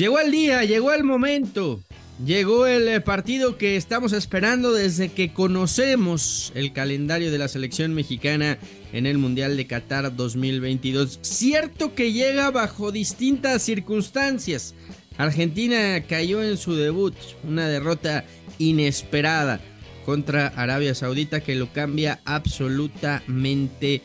Llegó el día, llegó el momento. Llegó el eh, partido que estamos esperando desde que conocemos el calendario de la selección mexicana en el Mundial de Qatar 2022. Cierto que llega bajo distintas circunstancias. Argentina cayó en su debut, una derrota inesperada contra Arabia Saudita que lo cambia absolutamente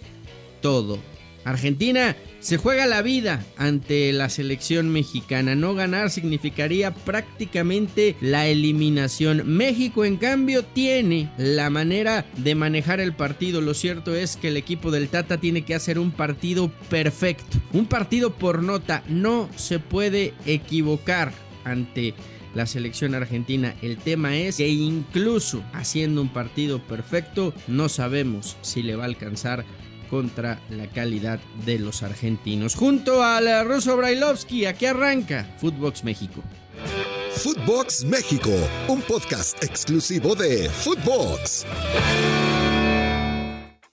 todo. Argentina se juega la vida ante la selección mexicana. No ganar significaría prácticamente la eliminación. México, en cambio, tiene la manera de manejar el partido. Lo cierto es que el equipo del Tata tiene que hacer un partido perfecto. Un partido por nota. No se puede equivocar ante la selección argentina. El tema es que incluso haciendo un partido perfecto, no sabemos si le va a alcanzar contra la calidad de los argentinos. Junto al ruso Brailovsky, aquí arranca Footbox México. Footbox México, un podcast exclusivo de Footbox.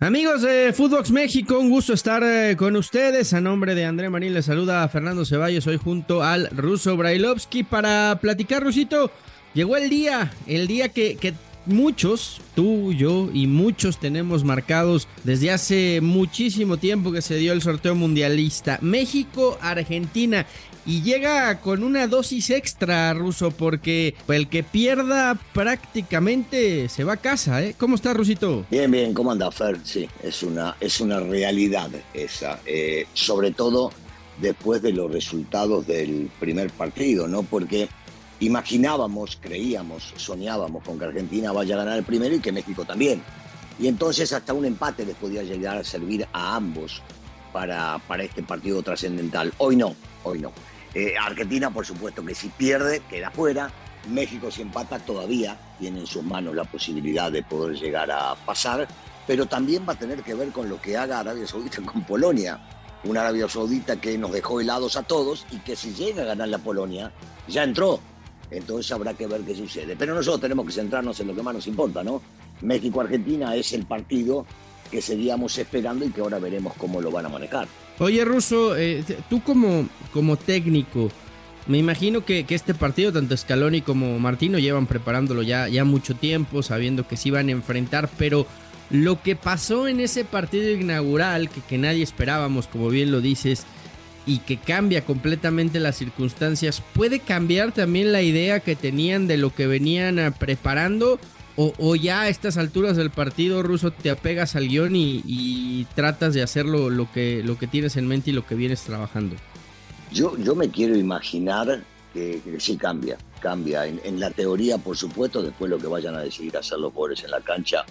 Amigos de Footbox México, un gusto estar eh, con ustedes. A nombre de André Marín les saluda a Fernando Ceballos, hoy junto al ruso Brailovsky para platicar, Rusito. Llegó el día, el día que, que muchos, tú, yo y muchos tenemos marcados desde hace muchísimo tiempo que se dio el sorteo mundialista. México, Argentina. Y llega con una dosis extra, Ruso, porque el que pierda prácticamente se va a casa, ¿eh? ¿Cómo está, Rusito? Bien, bien, ¿cómo anda, Fer? Sí, es una, es una realidad esa. Eh, sobre todo después de los resultados del primer partido, ¿no? Porque imaginábamos, creíamos, soñábamos con que Argentina vaya a ganar el primero y que México también. Y entonces hasta un empate les podía llegar a servir a ambos para, para este partido trascendental. Hoy no, hoy no. Eh, Argentina, por supuesto que si pierde, queda fuera. México si empata todavía tiene en sus manos la posibilidad de poder llegar a pasar, pero también va a tener que ver con lo que haga Arabia Saudita con Polonia. Una Arabia Saudita que nos dejó helados a todos y que si llega a ganar la Polonia, ya entró entonces habrá que ver qué sucede. Pero nosotros tenemos que centrarnos en lo que más nos importa, ¿no? México-Argentina es el partido que seguíamos esperando y que ahora veremos cómo lo van a manejar. Oye, Russo, eh, tú como, como técnico, me imagino que, este partido, tanto Scaloni como Martino, llevan preparándolo ya, ya mucho tiempo, sabiendo que se iban a enfrentar, pero lo que pasó en ese partido inaugural, que, que nadie esperábamos, como bien lo dices, y que cambia completamente las circunstancias, ¿puede cambiar también la idea que tenían de lo que venían ah, preparando? O, ya a estas alturas del partido ruso te apegas al guion y, tratas de hacerlo lo que, lo que tienes en mente y lo que vienes trabajando? Yo, yo me quiero imaginar que, sí cambia, cambia. En, en, la teoría, por supuesto, después lo que vayan a decidir hacer los pobres en la cancha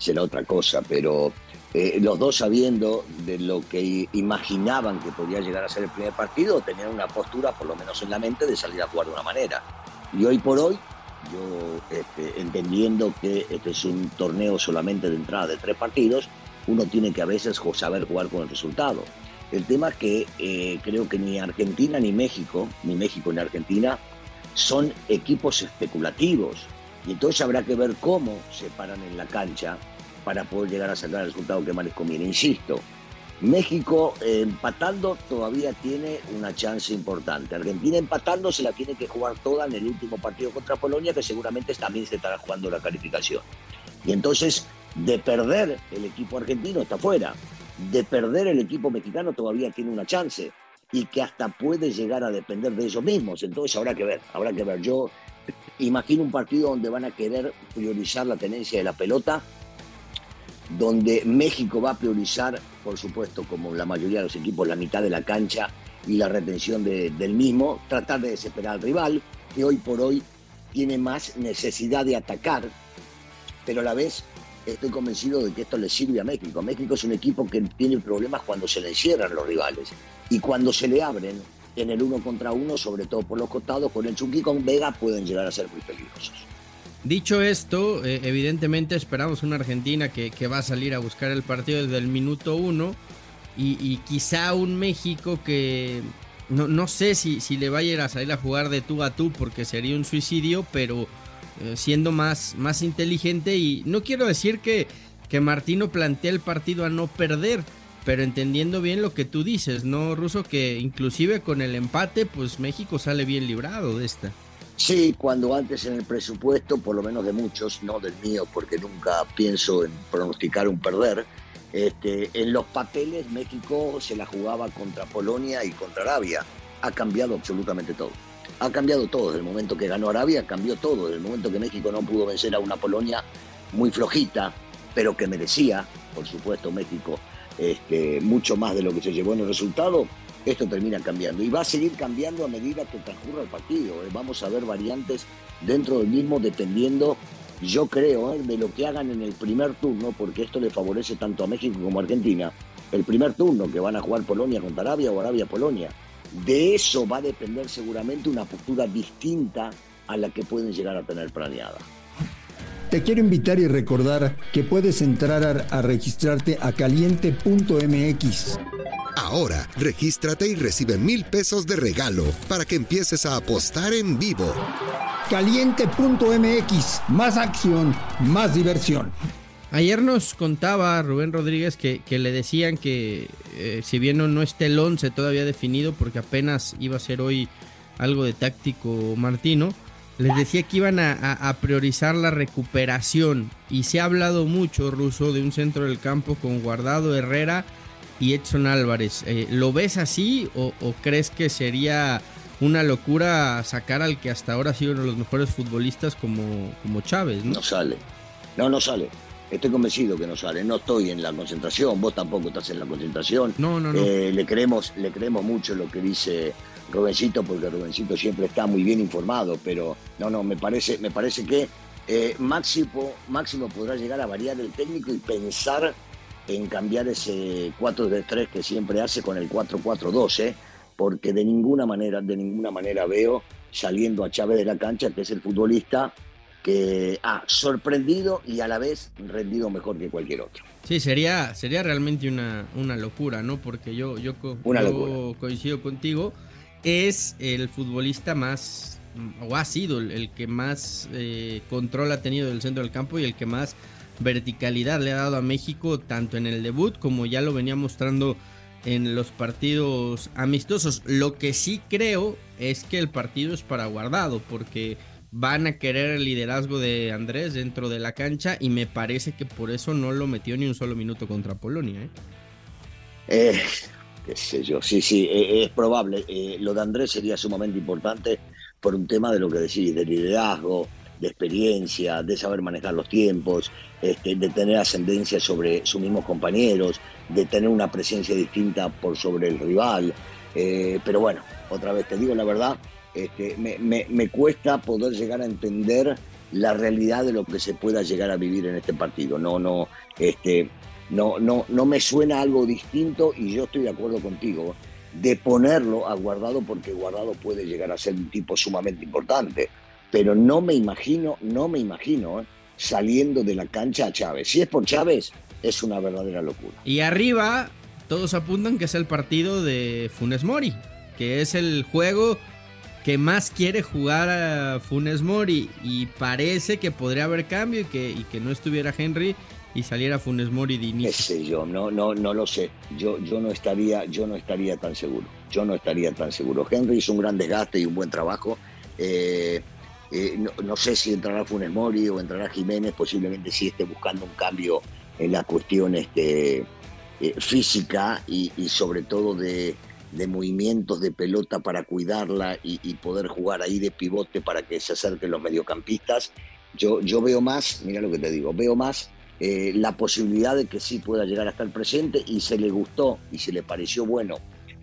será otra cosa, pero eh, los dos sabiendo de lo que imaginaban que podía llegar a ser el primer partido, tenían una postura, por lo menos en la mente, de salir a jugar de una manera. Y hoy por hoy, yo este, entendiendo que este es un torneo solamente de entrada de tres partidos, uno tiene que a veces saber jugar con el resultado. El tema es que eh, creo que ni Argentina ni México, ni México ni Argentina, son equipos especulativos. Y entonces habrá que ver cómo se paran en la cancha para poder llegar a sacar el resultado que más les conviene. Insisto, México eh, empatando todavía tiene una chance importante. Argentina empatando se la tiene que jugar toda en el último partido contra Polonia, que seguramente también se estará jugando la calificación. Y entonces, de perder el equipo argentino está fuera. De perder el equipo mexicano todavía tiene una chance y que hasta puede llegar a depender de ellos mismos. Entonces habrá que ver, habrá que ver. Yo imagino un partido donde van a querer priorizar la tenencia de la pelota donde México va a priorizar, por supuesto, como la mayoría de los equipos, la mitad de la cancha y la retención del mismo, tratar de desesperar al rival, que hoy por hoy tiene más necesidad de atacar, pero a la vez estoy convencido de que esto le sirve a México. México es un equipo que tiene problemas cuando se le cierran los rivales y cuando se le abren en el uno contra uno, sobre todo por los costados, con el Chucky con Vega pueden llegar a ser muy peligrosos. Dicho esto, eh, evidentemente esperamos una Argentina que, va a salir a buscar el partido desde el minuto uno y, quizá un México que no, no sé si, si, le vaya a salir a jugar de tú a tú porque sería un suicidio, pero eh, siendo más, más inteligente y no quiero decir que, que Martino plantea el partido a no perder, pero entendiendo bien lo que tú dices, ¿no, Ruso? Que inclusive con el empate, pues México sale bien librado de esta. Sí, cuando antes en el presupuesto, por lo menos de muchos, no del mío, porque nunca pienso en pronosticar un perder, este, en los papeles México se la jugaba contra Polonia y contra Arabia. Ha cambiado absolutamente todo. Ha cambiado todo. Desde el momento que ganó Arabia, cambió todo. Desde el momento que México no pudo vencer a una Polonia muy flojita, pero que merecía, por supuesto, México este, mucho más de lo que se llevó en el resultado, esto termina cambiando. Y va a seguir cambiando a medida que transcurra el partido. ¿eh? Vamos a ver variantes dentro del mismo dependiendo, yo creo, ¿eh? de lo que hagan en el primer turno, porque esto le favorece tanto a México como a Argentina. El primer turno que van a jugar Polonia contra Arabia o Arabia-Polonia. De eso va a depender seguramente una postura distinta a la que pueden llegar a tener planeada. Te quiero invitar y recordar que puedes entrar a, registrarte a caliente.mx. Ahora, regístrate y recibe mil pesos de regalo para que empieces a apostar en vivo. Caliente.mx, más acción, más diversión. Ayer nos contaba Rubén Rodríguez que, le decían que eh, si bien no, no esté el 11 todavía definido porque apenas iba a ser hoy algo de táctico Martino, les decía que iban a, priorizar la recuperación y se ha hablado mucho, Ruso, de un centro del campo con Guardado, Herrera y Edson Álvarez. Eh, ¿Lo ves así o, crees que sería una locura sacar al que hasta ahora ha sido uno de los mejores futbolistas como, como Chávez? ¿no? sale, no, no sale. Estoy convencido que no sale. No estoy en la concentración, vos tampoco estás en la concentración. No, no, no. Eh, le, creemos, le creemos mucho lo que dice Rubencito, porque Rubencito siempre está muy bien informado, pero no, no, me parece, me parece que eh, Máximo, Máximo podrá llegar a variar el técnico y pensar en cambiar ese 4 de 3 que siempre hace con el 4-4-2, ¿eh? porque de ninguna manera, de ninguna manera veo saliendo a Chávez de la cancha, que es el futbolista que ha sorprendido y a la vez rendido mejor que cualquier otro. Sí, sería, sería realmente una, una locura, ¿no? Porque yo, yo, yo coincido contigo es el futbolista más, o ha sido el, que más eh, control ha tenido del centro del campo y el que más verticalidad le ha dado a México, tanto en el debut como ya lo venía mostrando en los partidos amistosos. Lo que sí creo es que el partido es para guardado, porque van a querer el liderazgo de Andrés dentro de la cancha y me parece que por eso no lo metió ni un solo minuto contra Polonia. ¿eh? eh sí, sí, eh, es probable. Eh, lo de Andrés sería sumamente importante por un tema de lo que decís, de liderazgo, de experiencia, de saber manejar los tiempos, este, de tener ascendencia sobre sus mismos compañeros, de tener una presencia distinta por sobre el rival. Eh, pero bueno, otra vez te digo la verdad, este, me, me, cuesta poder llegar a entender la realidad de lo que se pueda llegar a vivir en este partido. No, no, este, no, no, no me suena algo distinto y yo estoy de acuerdo contigo de ponerlo a Guardado porque Guardado puede llegar a ser un tipo sumamente importante, pero no me imagino, no me imagino ¿eh? saliendo de la cancha a Chávez. Si es por Chávez, es una verdadera locura. Y arriba, todos apuntan que es el partido de Funes Mori, que es el juego que más quiere jugar a Funes Mori y parece que podría haber cambio y que, y que no estuviera Henry y saliera Funes Mori de inicio. ¿Qué sé yo? No, lo sé. Yo, no estaría, tan seguro. Yo no estaría tan seguro. Henry hizo un gran desgaste y un buen trabajo. Eh, eh, no, sé si entrará Funes Mori o entrará Jiménez, posiblemente sí esté buscando un cambio en la cuestión este, eh, física y, sobre todo de, movimientos de pelota para cuidarla y, poder jugar ahí de pivote para que se acerquen los mediocampistas. Yo veo más, mira lo que te digo, veo más eh, la posibilidad de que sí pueda llegar a estar presente y se le gustó y se le pareció bueno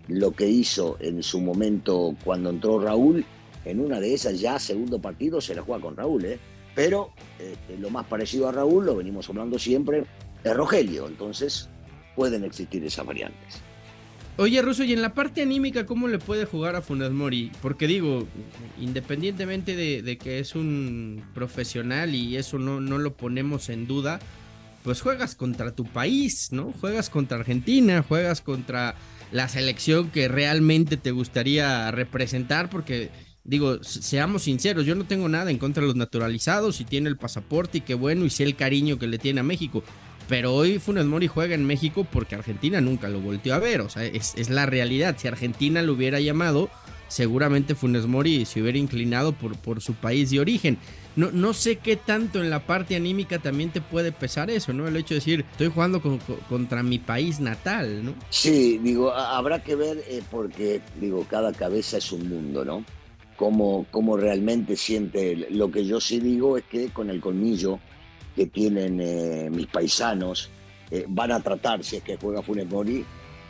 lo que hizo en su momento cuando entró Raúl, en una de esas ya segundo partido se la juega con Raúl, ¿eh? pero este, lo más parecido a Raúl, lo venimos hablando siempre, es Rogelio, entonces pueden existir esas variantes. Oye, Russo, y en la parte anímica, ¿cómo le puede jugar a Funes Mori? Porque digo, independientemente de, que es un profesional y eso no, no lo ponemos en duda, pues juegas contra tu país, ¿no? Juegas contra Argentina, juegas contra la selección que realmente te gustaría representar, porque digo, seamos sinceros, yo no tengo nada en contra de los naturalizados y tiene el pasaporte y qué bueno y sé el cariño que le tiene a México. Pero hoy Funes Mori juega en México porque Argentina nunca lo volteó a ver. O sea, es, la realidad. Si Argentina lo hubiera llamado, seguramente Funes Mori se hubiera inclinado por, por su país de origen. No, no sé qué tanto en la parte anímica también te puede pesar eso, ¿no? El hecho de decir, estoy jugando contra mi país natal, ¿no? Sí, digo, habrá que ver eh, porque, digo, cada cabeza es un mundo, ¿no? Cómo, cómo realmente siente. Lo que yo sí digo es que con el colmillo que tienen eh, mis paisanos, eh, van a tratar, si es que juega Funes Mori,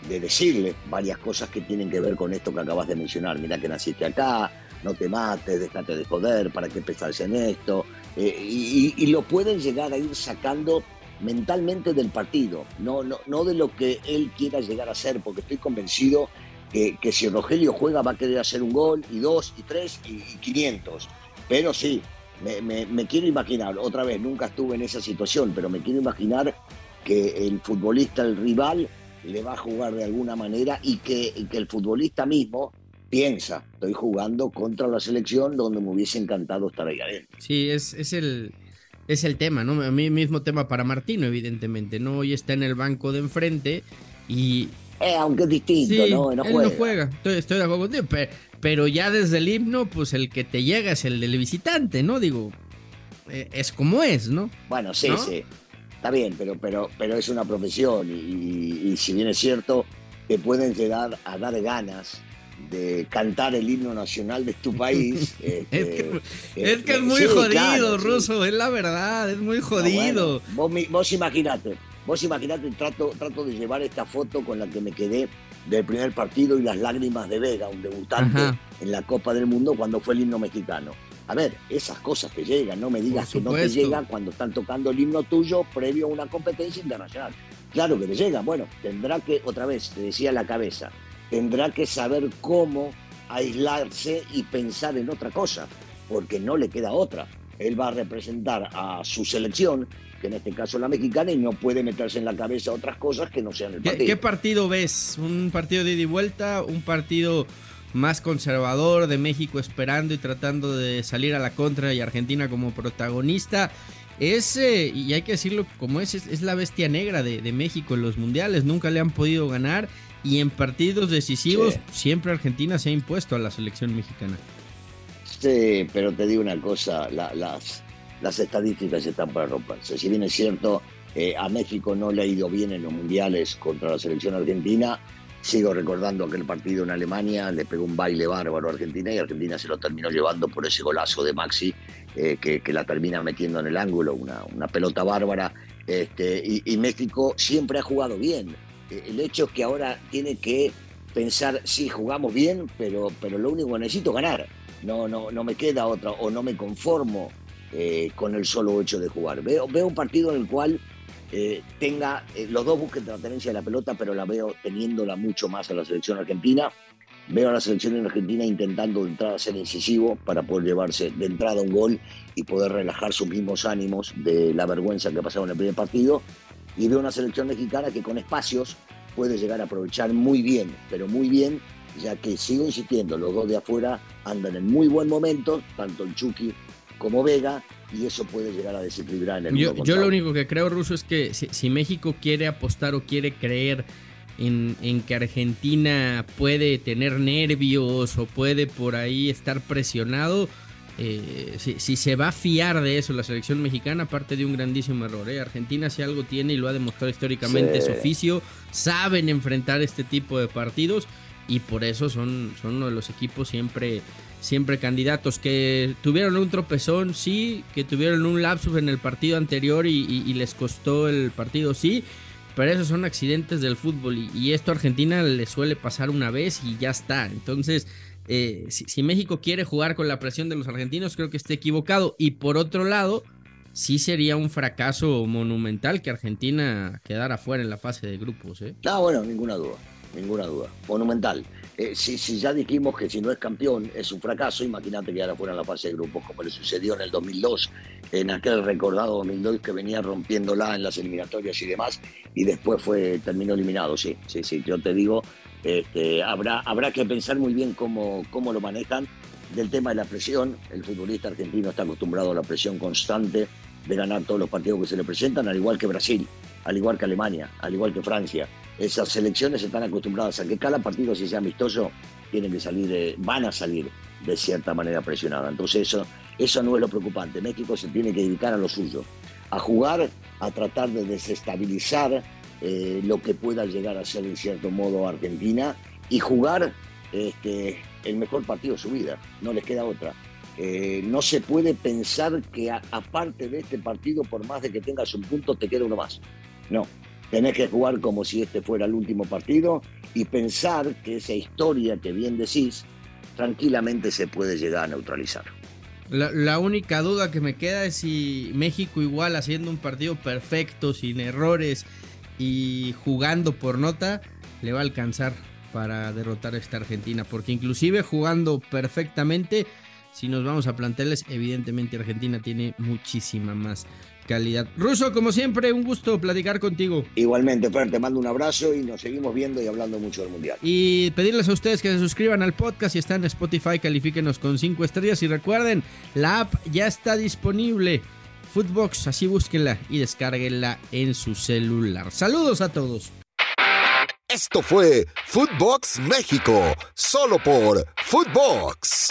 de decirle varias cosas que tienen que ver con esto que acabas de mencionar. Mira que naciste acá, no te mates, déjate de joder, para qué pensarse en esto. Eh, y, lo pueden llegar a ir sacando mentalmente del partido, no, no, no de lo que él quiera llegar a ser, porque estoy convencido que, que si Rogelio juega va a querer hacer un gol, y dos, y tres, y, y 500. Pero sí, me, me, quiero imaginar, otra vez, nunca estuve en esa situación, pero me quiero imaginar que el futbolista, el rival, le va a jugar de alguna manera y que, que el futbolista mismo piensa, estoy jugando contra la selección donde me hubiese encantado estar ahí adentro. Sí, es, es el... Es el tema, ¿no? A mí mismo tema para Martino, evidentemente, ¿no? Hoy está en el banco de enfrente y eh, aunque es distinto, ¿no? No él juega. no juega. Estoy, estoy, de acuerdo contigo. Pero, ya desde el himno, pues el que te llega es el del visitante, ¿no? Digo, eh, es como es, ¿no? Bueno, sí, sí. Está bien, pero, pero, pero es una profesión y, si bien es cierto, te pueden llegar a dar ganas de cantar el himno nacional de tu país. es, que, es, muy jodido, Ruso, es la verdad, es muy jodido. vos, vos imaginate, vos imaginate, trato, trato de llevar esta foto con la que me quedé del primer partido y las lágrimas de Vega, un debutante en la Copa del Mundo cuando fue el himno mexicano. A ver, esas cosas que llegan, no me digas que no te llegan cuando están tocando el himno tuyo previo a una competencia internacional. Claro que te llega, bueno, tendrá que, otra vez, te decía la cabeza, tendrá que saber cómo aislarse y pensar en otra cosa, porque no le queda otra. Él va a representar a su selección, que en este caso la mexicana, y no puede meterse en la cabeza otras cosas que no sean el partido. ¿Qué, partido ves? ¿Un partido de ida y vuelta? ¿Un partido más conservador de México esperando y tratando de salir a la contra y Argentina como protagonista. Es, y hay que decirlo como es, es, la bestia negra de, México en los mundiales, nunca le han podido ganar y en partidos decisivos siempre Argentina se ha impuesto a la selección mexicana. Sí, pero te digo una cosa, las, las estadísticas están para romperse. Si bien es cierto, eh, a México no le ha ido bien en los mundiales contra la selección argentina, Sigo recordando aquel partido en Alemania, le pegó un baile bárbaro a Argentina y Argentina se lo terminó llevando por ese golazo de Maxi, eh, que, la termina metiendo en el ángulo, una, una pelota bárbara. Este, y, México siempre ha jugado bien. Eh, el hecho es que ahora tiene que pensar, sí, jugamos bien, pero, pero lo único que necesito es ganar. No, no, no me queda otra, o no me conformo eh, con el solo hecho de jugar. Veo, veo un partido en el cual eh, tenga, los dos busquen la tenencia de la pelota, pero la veo teniéndola mucho más a la selección argentina. Veo a la selección argentina intentando de entrada ser incisivo para poder llevarse de entrada un gol y poder relajar sus mismos ánimos de la vergüenza que ha pasado en el primer partido. Y veo una selección mexicana que con espacios puede llegar a aprovechar muy bien, pero muy bien, ya que sigo insistiendo, los dos de afuera andan en muy buen momento, tanto el Chucky como Vega, y eso puede llegar a desequilibrar en el Yo, yo lo único que creo, Ruso, es que si, México quiere apostar o quiere creer en, que Argentina puede tener nervios o puede por ahí estar presionado, eh, si, se va a fiar de eso la selección mexicana, aparte de un grandísimo error. ¿eh? Argentina si algo tiene y lo ha demostrado históricamente su oficio, saben enfrentar este tipo de partidos y por eso son, son uno de los equipos siempre siempre candidatos que tuvieron un tropezón, sí, que tuvieron un lapsus en el partido anterior y, les costó el partido, sí, pero esos son accidentes del fútbol y, esto a Argentina le suele pasar una vez y ya está. Entonces, eh, si, México quiere jugar con la presión de los argentinos, creo que esté equivocado. Y por otro lado, sí sería un fracaso monumental que Argentina quedara fuera en la fase de grupos. ¿eh? Ah, bueno, ninguna duda, ninguna duda. Monumental. Eh, si, ya dijimos que si no es campeón es un fracaso, imagínate que ahora fuera en la fase de grupos, como le sucedió en el 2002, en aquel recordado 2002 que venía rompiéndola en las eliminatorias y demás, y después fue terminó eliminado. Sí, sí, sí, yo te digo, este, habrá, habrá que pensar muy bien cómo, cómo lo manejan. Del tema de la presión, el futbolista argentino está acostumbrado a la presión constante de ganar todos los partidos que se le presentan, al igual que Brasil. Al igual que Alemania, al igual que Francia. Esas selecciones están acostumbradas a que cada partido, si sea amistoso, tienen que salir, eh, van a salir de cierta manera presionada. Entonces eso, eso no es lo preocupante. México se tiene que dedicar a lo suyo, a jugar, a tratar de desestabilizar eh, lo que pueda llegar a ser en cierto modo Argentina y jugar este, el mejor partido de su vida. No les queda otra. Eh, no se puede pensar que aparte de este partido, por más de que tengas un punto, te queda uno más. No, tenés que jugar como si este fuera el último partido y pensar que esa historia que bien decís, tranquilamente se puede llegar a neutralizar. La, única duda que me queda es si México igual haciendo un partido perfecto, sin errores y jugando por nota, le va a alcanzar para derrotar a esta Argentina. Porque inclusive jugando perfectamente, si nos vamos a plantearles, evidentemente Argentina tiene muchísima más calidad. Ruso, como siempre, un gusto platicar contigo. Igualmente, Fer, te mando un abrazo y nos seguimos viendo y hablando mucho del Mundial. Y pedirles a ustedes que se suscriban al podcast si están en Spotify, califíquenos con 5 estrellas y recuerden, la app ya está disponible. Footbox, así búsquenla y descárguenla en su celular. Saludos a todos. Esto fue Footbox México, solo por Footbox.